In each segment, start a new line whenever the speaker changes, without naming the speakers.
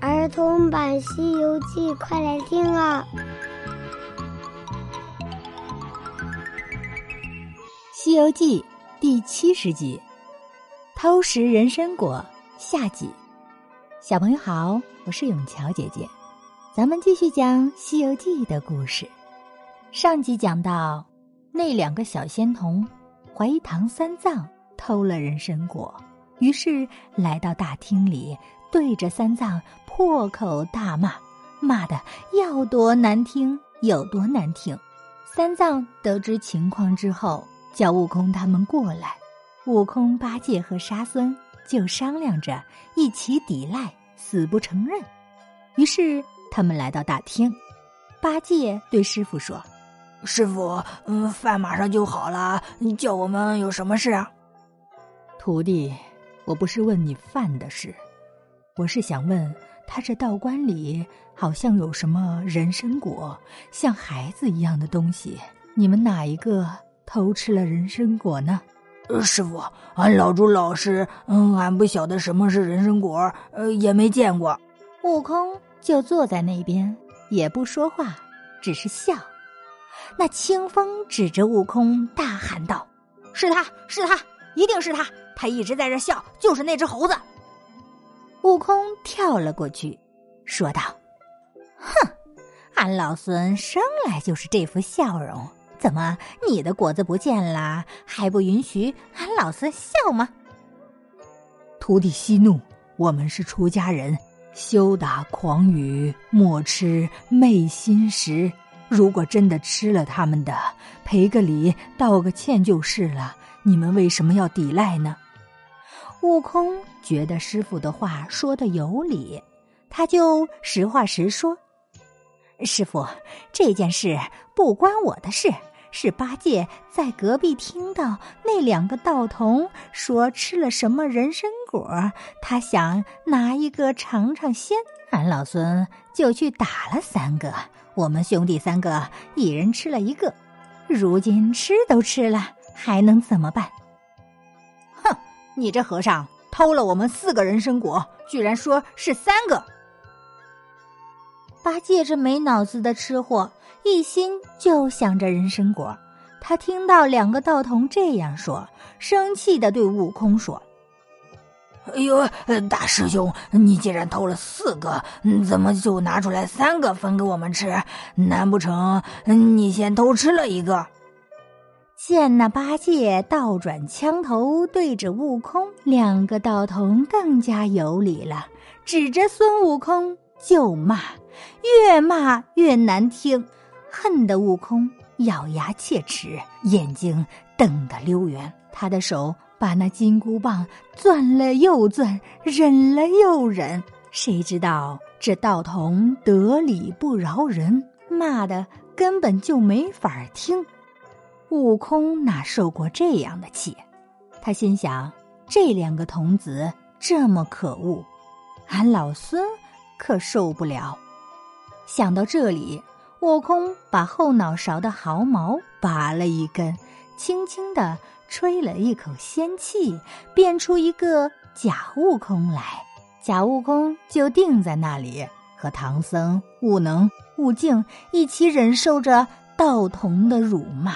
儿童版《西游记》，快来听啊！
《西游记》第七十集：偷食人参果下集。小朋友好，我是永桥姐姐，咱们继续讲《西游记》的故事。上集讲到，那两个小仙童怀疑唐三藏偷了人参果，于是来到大厅里，对着三藏破口大骂，骂的要多难听有多难听。三藏得知情况之后。叫悟空他们过来，悟空、八戒和沙僧就商量着一起抵赖，死不承认。于是他们来到大厅，八戒对师傅说：“
师傅，嗯，饭马上就好了，你叫我们有什么事啊？”
徒弟，我不是问你饭的事，我是想问他这道观里好像有什么人参果，像孩子一样的东西，你们哪一个？偷吃了人参果呢？
师傅，俺老猪老实，嗯，俺不晓得什么是人参果，呃，也没见过。
悟空就坐在那边，也不说话，只是笑。那清风指着悟空大喊道：“
是他是他，一定是他！他一直在这笑，就是那只猴子。”
悟空跳了过去，说道：“哼，俺老孙生来就是这副笑容。”怎么，你的果子不见了，还不允许俺老孙笑吗？
徒弟息怒，我们是出家人，休打诳语，莫吃昧心食。如果真的吃了他们的，赔个礼，道个歉就是了。你们为什么要抵赖呢？
悟空觉得师傅的话说的有理，他就实话实说。师傅，这件事不关我的事。是八戒在隔壁听到那两个道童说吃了什么人参果，他想拿一个尝尝鲜，俺老孙就去打了三个。我们兄弟三个一人吃了一个，如今吃都吃了，还能怎么办？
哼，你这和尚偷了我们四个人参果，居然说是三个！
八戒这没脑子的吃货。一心就想着人参果，他听到两个道童这样说，生气的对悟空说：“
哎呦，大师兄，你既然偷了四个，怎么就拿出来三个分给我们吃？难不成你先偷吃了一个？”
见那八戒倒转枪头对着悟空，两个道童更加有理了，指着孙悟空就骂，越骂越难听。恨得悟空咬牙切齿，眼睛瞪得溜圆。他的手把那金箍棒攥了又攥，忍了又忍。谁知道这道童得理不饶人，骂的根本就没法听。悟空哪受过这样的气？他心想：这两个童子这么可恶，俺老孙可受不了。想到这里。悟空把后脑勺的毫毛拔了一根，轻轻地吹了一口仙气，变出一个假悟空来。假悟空就定在那里，和唐僧、悟能、悟净一起忍受着道童的辱骂。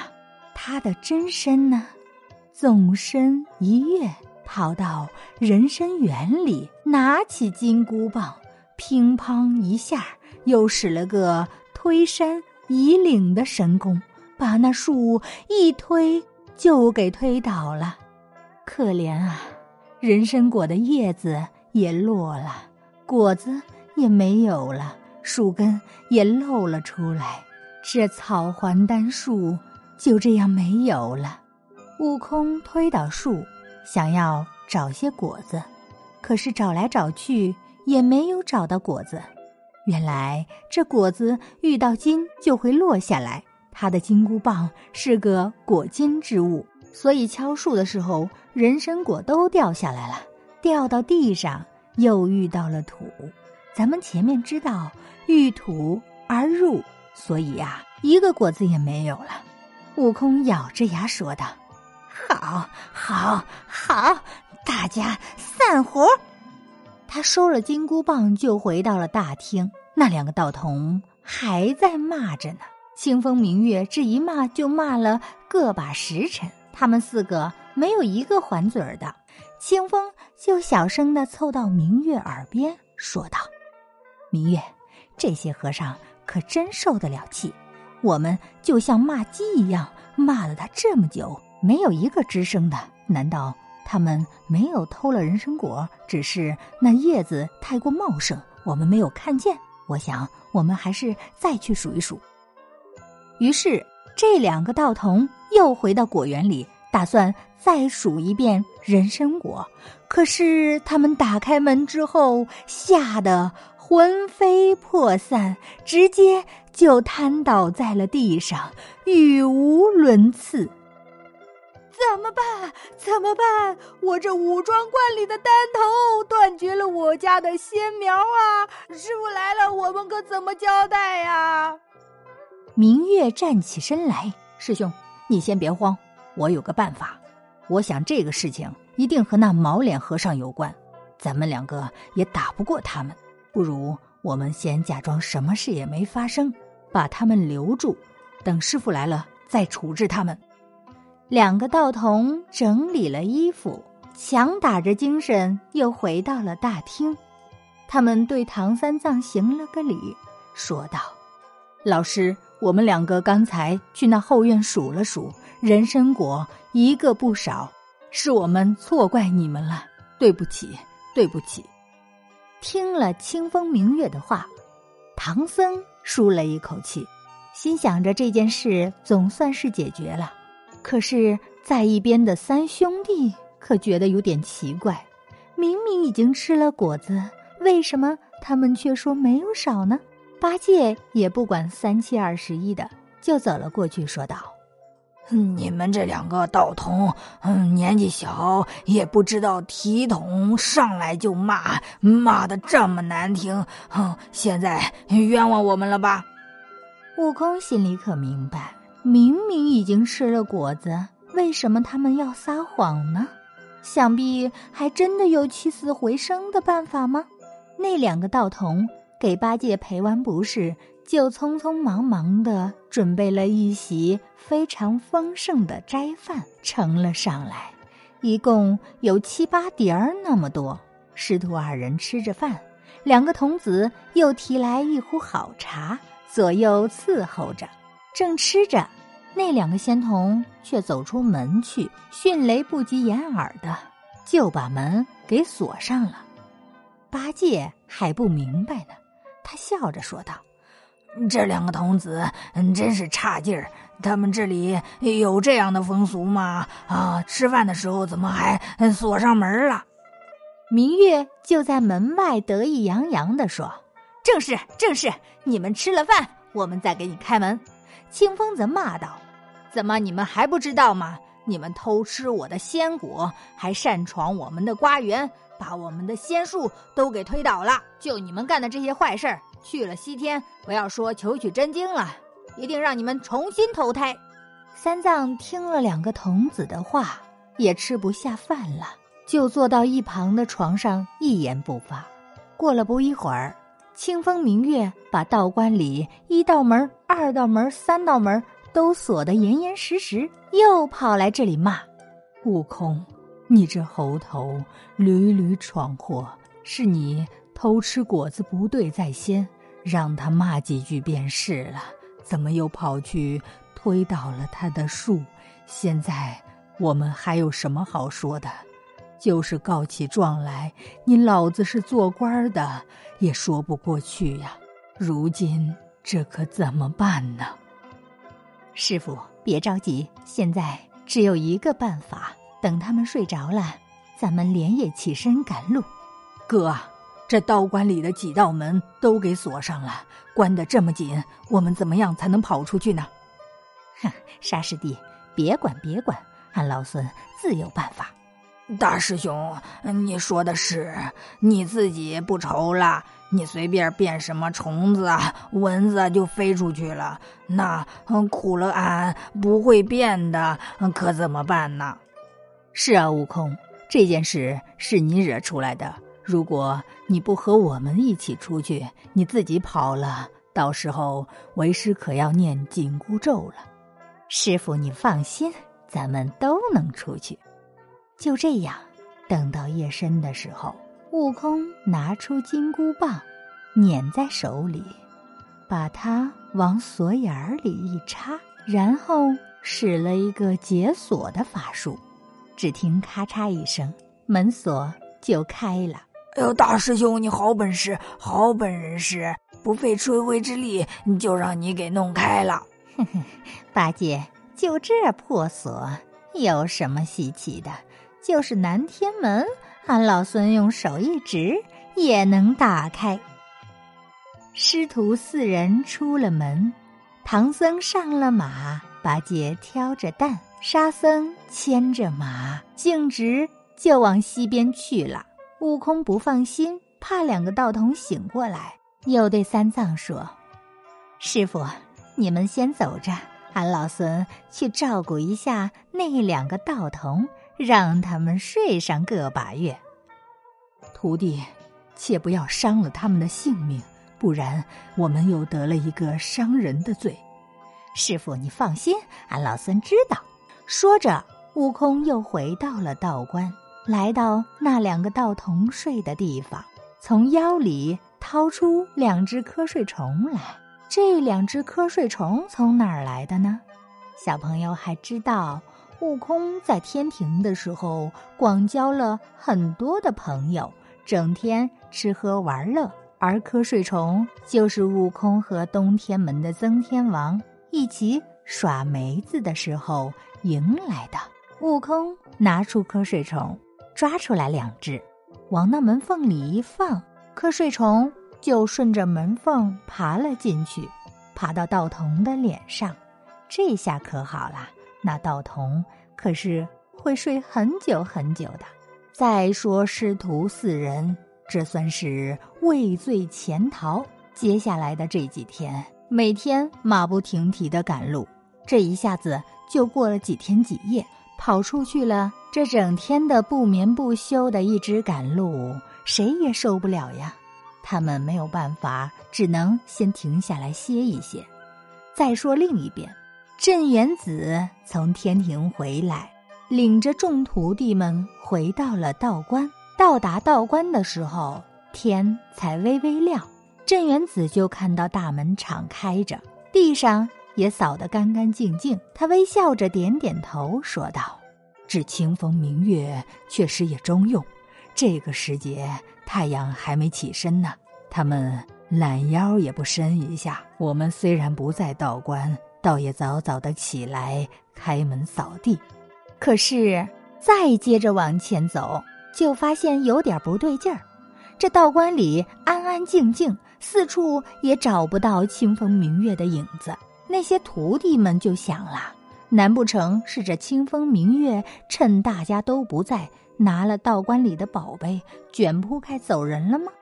他的真身呢，纵身一跃，跑到人参园里，拿起金箍棒，乒乓一下，又使了个。推山移岭的神功，把那树一推就给推倒了。可怜啊，人参果的叶子也落了，果子也没有了，树根也露了出来，这草还丹树就这样没有了。悟空推倒树，想要找些果子，可是找来找去也没有找到果子。原来这果子遇到金就会落下来，他的金箍棒是个果金之物，所以敲树的时候人参果都掉下来了。掉到地上又遇到了土，咱们前面知道遇土而入，所以呀一个果子也没有了。悟空咬着牙说道：“好，好，好，大家散伙。”他收了金箍棒，就回到了大厅。那两个道童还在骂着呢。清风明月这一骂就骂了个把时辰，他们四个没有一个还嘴儿的。清风就小声的凑到明月耳边说道：“明月，这些和尚可真受得了气。我们就像骂鸡一样骂了他这么久，没有一个吱声的。难道他们没有偷了人参果？只是那叶子太过茂盛，我们没有看见。我想，我们还是再去数一数。”于是，这两个道童又回到果园里。打算再数一遍人参果，可是他们打开门之后，吓得魂飞魄散，直接就瘫倒在了地上，语无伦次。怎么办？怎么办？我这武装罐里的丹头断绝了我家的仙苗啊！师傅来了，我们可怎么交代呀？明月站起身来，师兄，你先别慌。我有个办法，我想这个事情一定和那毛脸和尚有关，咱们两个也打不过他们，不如我们先假装什么事也没发生，把他们留住，等师傅来了再处置他们。两个道童整理了衣服，强打着精神又回到了大厅，他们对唐三藏行了个礼，说道：“老师，我们两个刚才去那后院数了数。”人参果一个不少，是我们错怪你们了，对不起，对不起。听了清风明月的话，唐僧舒了一口气，心想着这件事总算是解决了。可是，在一边的三兄弟可觉得有点奇怪，明明已经吃了果子，为什么他们却说没有少呢？八戒也不管三七二十一的，就走了过去，说道。
你们这两个道童，嗯，年纪小也不知道体统，上来就骂，骂的这么难听，哼！现在冤枉我们了吧？
悟空心里可明白，明明已经吃了果子，为什么他们要撒谎呢？想必还真的有起死回生的办法吗？那两个道童给八戒赔完不是？就匆匆忙忙的准备了一席非常丰盛的斋饭，盛了上来，一共有七八碟儿那么多。师徒二人吃着饭，两个童子又提来一壶好茶，左右伺候着。正吃着，那两个仙童却走出门去，迅雷不及掩耳的就把门给锁上了。八戒还不明白呢，他笑着说道。
这两个童子真是差劲儿！他们这里有这样的风俗吗？啊，吃饭的时候怎么还锁上门了？
明月就在门外得意洋洋地说：“正是，正是！你们吃了饭，我们再给你开门。”清风则骂道：“怎么你们还不知道吗？你们偷吃我的仙果，还擅闯我们的瓜园，把我们的仙树都给推倒了！就你们干的这些坏事儿！”去了西天，不要说求取真经了，一定让你们重新投胎。三藏听了两个童子的话，也吃不下饭了，就坐到一旁的床上，一言不发。过了不一会儿，清风明月把道观里一道门、二道门、三道门都锁得严严实实，又跑来这里骂：“
悟空，你这猴头屡屡闯祸，是你。”偷吃果子不对在先，让他骂几句便是了。怎么又跑去推倒了他的树？现在我们还有什么好说的？就是告起状来，你老子是做官的，也说不过去呀。如今这可怎么办呢？
师傅，别着急，现在只有一个办法，等他们睡着了，咱们连夜起身赶路。
哥。这道观里的几道门都给锁上了，关得这么紧，我们怎么样才能跑出去呢？
哼，沙师弟，别管别管，俺老孙自有办法。
大师兄，你说的是，你自己不愁了，你随便变什么虫子啊、蚊子就飞出去了。那苦了俺不会变的，可怎么办呢？
是啊，悟空，这件事是你惹出来的。
如果你不和我们一起出去，你自己跑了，到时候为师可要念紧箍咒了。
师傅，你放心，咱们都能出去。就这样，等到夜深的时候，悟空拿出金箍棒，捻在手里，把它往锁眼里一插，然后使了一个解锁的法术。只听咔嚓一声，门锁就开了。
哎呦，大师兄，你好本事，好本事！不费吹灰之力，就让你给弄开了。
哼哼，八戒，就这破锁，有什么稀奇的？就是南天门，俺老孙用手一指也能打开。师徒四人出了门，唐僧上了马，八戒挑着担，沙僧牵着马，径直就往西边去了。悟空不放心，怕两个道童醒过来，又对三藏说：“师傅，你们先走着，俺老孙去照顾一下那两个道童，让他们睡上个把月。
徒弟，切不要伤了他们的性命，不然我们又得了一个伤人的罪。
师傅，你放心，俺老孙知道。”说着，悟空又回到了道观。来到那两个道童睡的地方，从腰里掏出两只瞌睡虫来。这两只瞌睡虫从哪儿来的呢？小朋友还知道，悟空在天庭的时候广交了很多的朋友，整天吃喝玩乐，而瞌睡虫就是悟空和东天门的曾天王一起耍梅子的时候迎来的。悟空拿出瞌睡虫。抓出来两只，往那门缝里一放，瞌睡虫就顺着门缝爬了进去，爬到道童的脸上。这下可好了，那道童可是会睡很久很久的。再说师徒四人，这算是畏罪潜逃。接下来的这几天，每天马不停蹄的赶路，这一下子就过了几天几夜，跑出去了。这整天的不眠不休的一直赶路，谁也受不了呀。他们没有办法，只能先停下来歇一歇。再说另一边，镇元子从天庭回来，领着众徒弟们回到了道观。到达道观的时候，天才微微亮，镇元子就看到大门敞开着，地上也扫得干干净净。他微笑着点点头，说道。这清风明月确实也中用。这个时节，太阳还没起身呢，他们懒腰也不伸一下。我们虽然不在道观，倒也早早的起来开门扫地。可是再接着往前走，就发现有点不对劲儿。这道观里安安静静，四处也找不到清风明月的影子。那些徒弟们就想了。难不成是这清风明月趁大家都不在，拿了道观里的宝贝，卷铺盖走人了吗？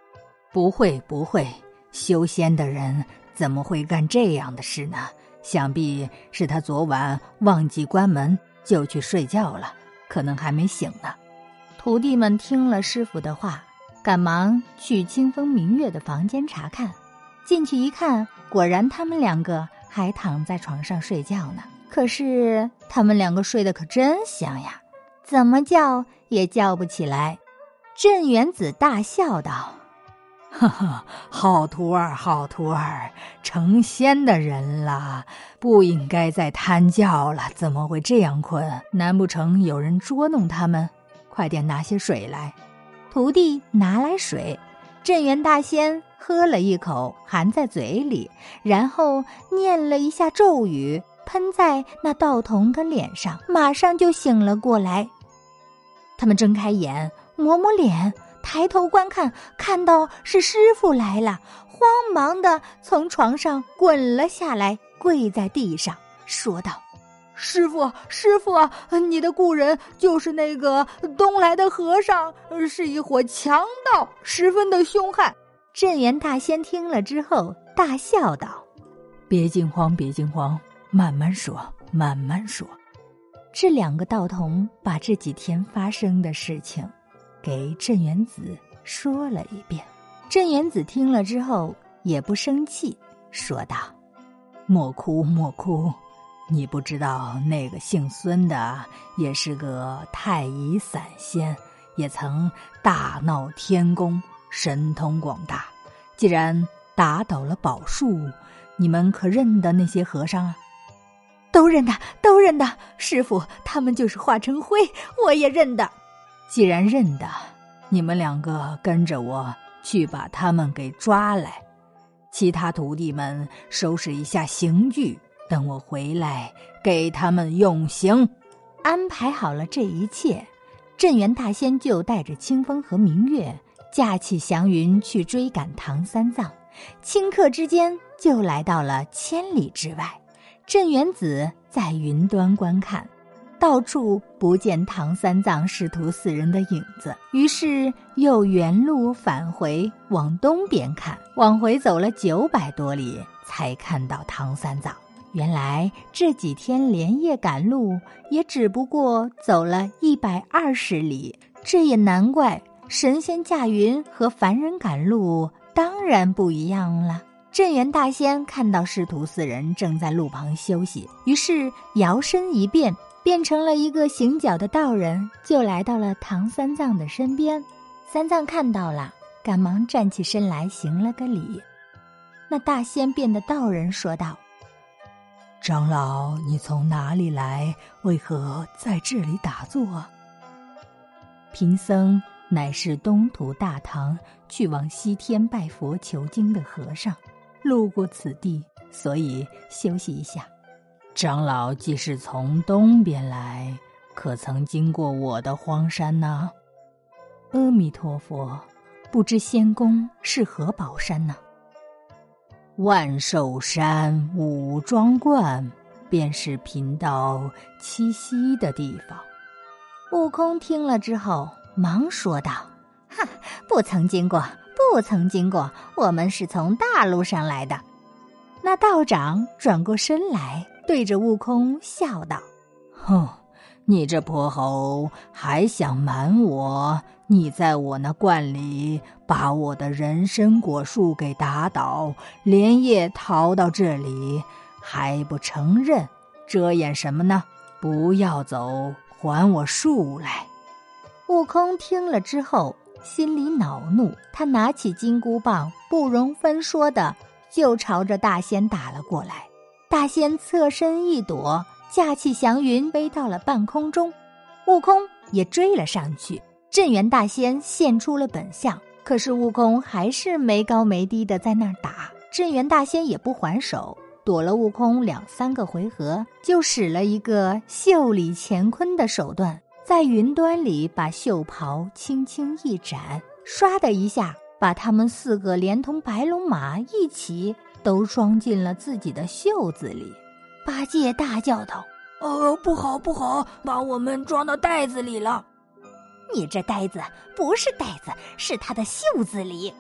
不会，不会，修仙的人怎么会干这样的事呢？想必是他昨晚忘记关门，就去睡觉了，可能还没醒呢。
徒弟们听了师傅的话，赶忙去清风明月的房间查看。进去一看，果然他们两个还躺在床上睡觉呢。可是他们两个睡得可真香呀，怎么叫也叫不起来。镇元子大笑道：“
哈哈，好徒儿，好徒儿，成仙的人了，不应该再贪叫了。怎么会这样困？难不成有人捉弄他们？快点拿些水来。”
徒弟拿来水，镇元大仙喝了一口，含在嘴里，然后念了一下咒语。喷在那道童的脸上，马上就醒了过来。他们睁开眼，抹抹脸，抬头观看，看到是师傅来了，慌忙的从床上滚了下来，跪在地上，说道：“
师傅，师傅，你的故人就是那个东来的和尚，是一伙强盗，十分的凶悍。”
镇元大仙听了之后，大笑道：“
别惊慌，别惊慌。”慢慢说，慢慢说。
这两个道童把这几天发生的事情，给镇元子说了一遍。镇元子听了之后也不生气，说道：“
莫哭莫哭，你不知道那个姓孙的也是个太乙散仙，也曾大闹天宫，神通广大。既然打倒了宝树，你们可认得那些和尚啊？”
都认得，都认得。师傅，他们就是化成灰，我也认得。
既然认得，你们两个跟着我去把他们给抓来。其他徒弟们收拾一下刑具，等我回来给他们用刑。
安排好了这一切，镇元大仙就带着清风和明月，驾起祥云去追赶唐三藏。顷刻之间，就来到了千里之外。镇元子在云端观看，到处不见唐三藏师徒四人的影子，于是又原路返回，往东边看，往回走了九百多里，才看到唐三藏。原来这几天连夜赶路，也只不过走了一百二十里。这也难怪，神仙驾云和凡人赶路当然不一样了。镇元大仙看到师徒四人正在路旁休息，于是摇身一变，变成了一个行脚的道人，就来到了唐三藏的身边。三藏看到了，赶忙站起身来，行了个礼。那大仙变的道人说道：“
长老，你从哪里来？为何在这里打坐？”
贫僧乃是东土大唐去往西天拜佛求经的和尚。路过此地，所以休息一下。
长老既是从东边来，可曾经过我的荒山呢？
阿弥陀佛，不知仙宫是何宝山呢？
万寿山五庄观，便是贫道栖息的地方。
悟空听了之后，忙说道：“哈，不曾经过。”不曾经过，我们是从大路上来的。那道长转过身来，对着悟空笑道：“
哼，你这泼猴还想瞒我？你在我那观里把我的人参果树给打倒，连夜逃到这里，还不承认？遮掩什么呢？不要走，还我树来！”
悟空听了之后。心里恼怒，他拿起金箍棒，不容分说的就朝着大仙打了过来。大仙侧身一躲，驾起祥云飞到了半空中，悟空也追了上去。镇元大仙现出了本相，可是悟空还是没高没低的在那儿打。镇元大仙也不还手，躲了悟空两三个回合，就使了一个袖里乾坤的手段。在云端里把袖袍轻轻一展，唰的一下，把他们四个连同白龙马一起都装进了自己的袖子里。八戒大叫道：“
哦，不好不好，把我们装到袋子里了！
你这袋子不是袋子，是他的袖子里。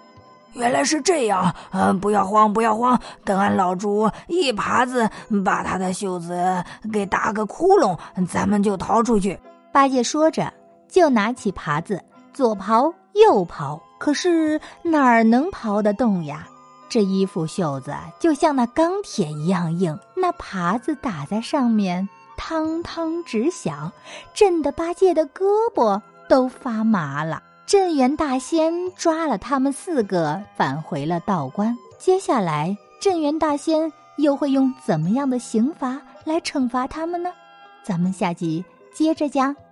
原来是这样，嗯，不要慌，不要慌，等俺老猪一耙子把他的袖子给打个窟窿，咱们就逃出去。”
八戒说着，就拿起耙子，左刨右刨，可是哪儿能刨得动呀？这衣服袖子就像那钢铁一样硬，那耙子打在上面，汤汤直响，震得八戒的胳膊都发麻了。镇元大仙抓了他们四个，返回了道观。接下来，镇元大仙又会用怎么样的刑罚来惩罚他们呢？咱们下集。接着讲。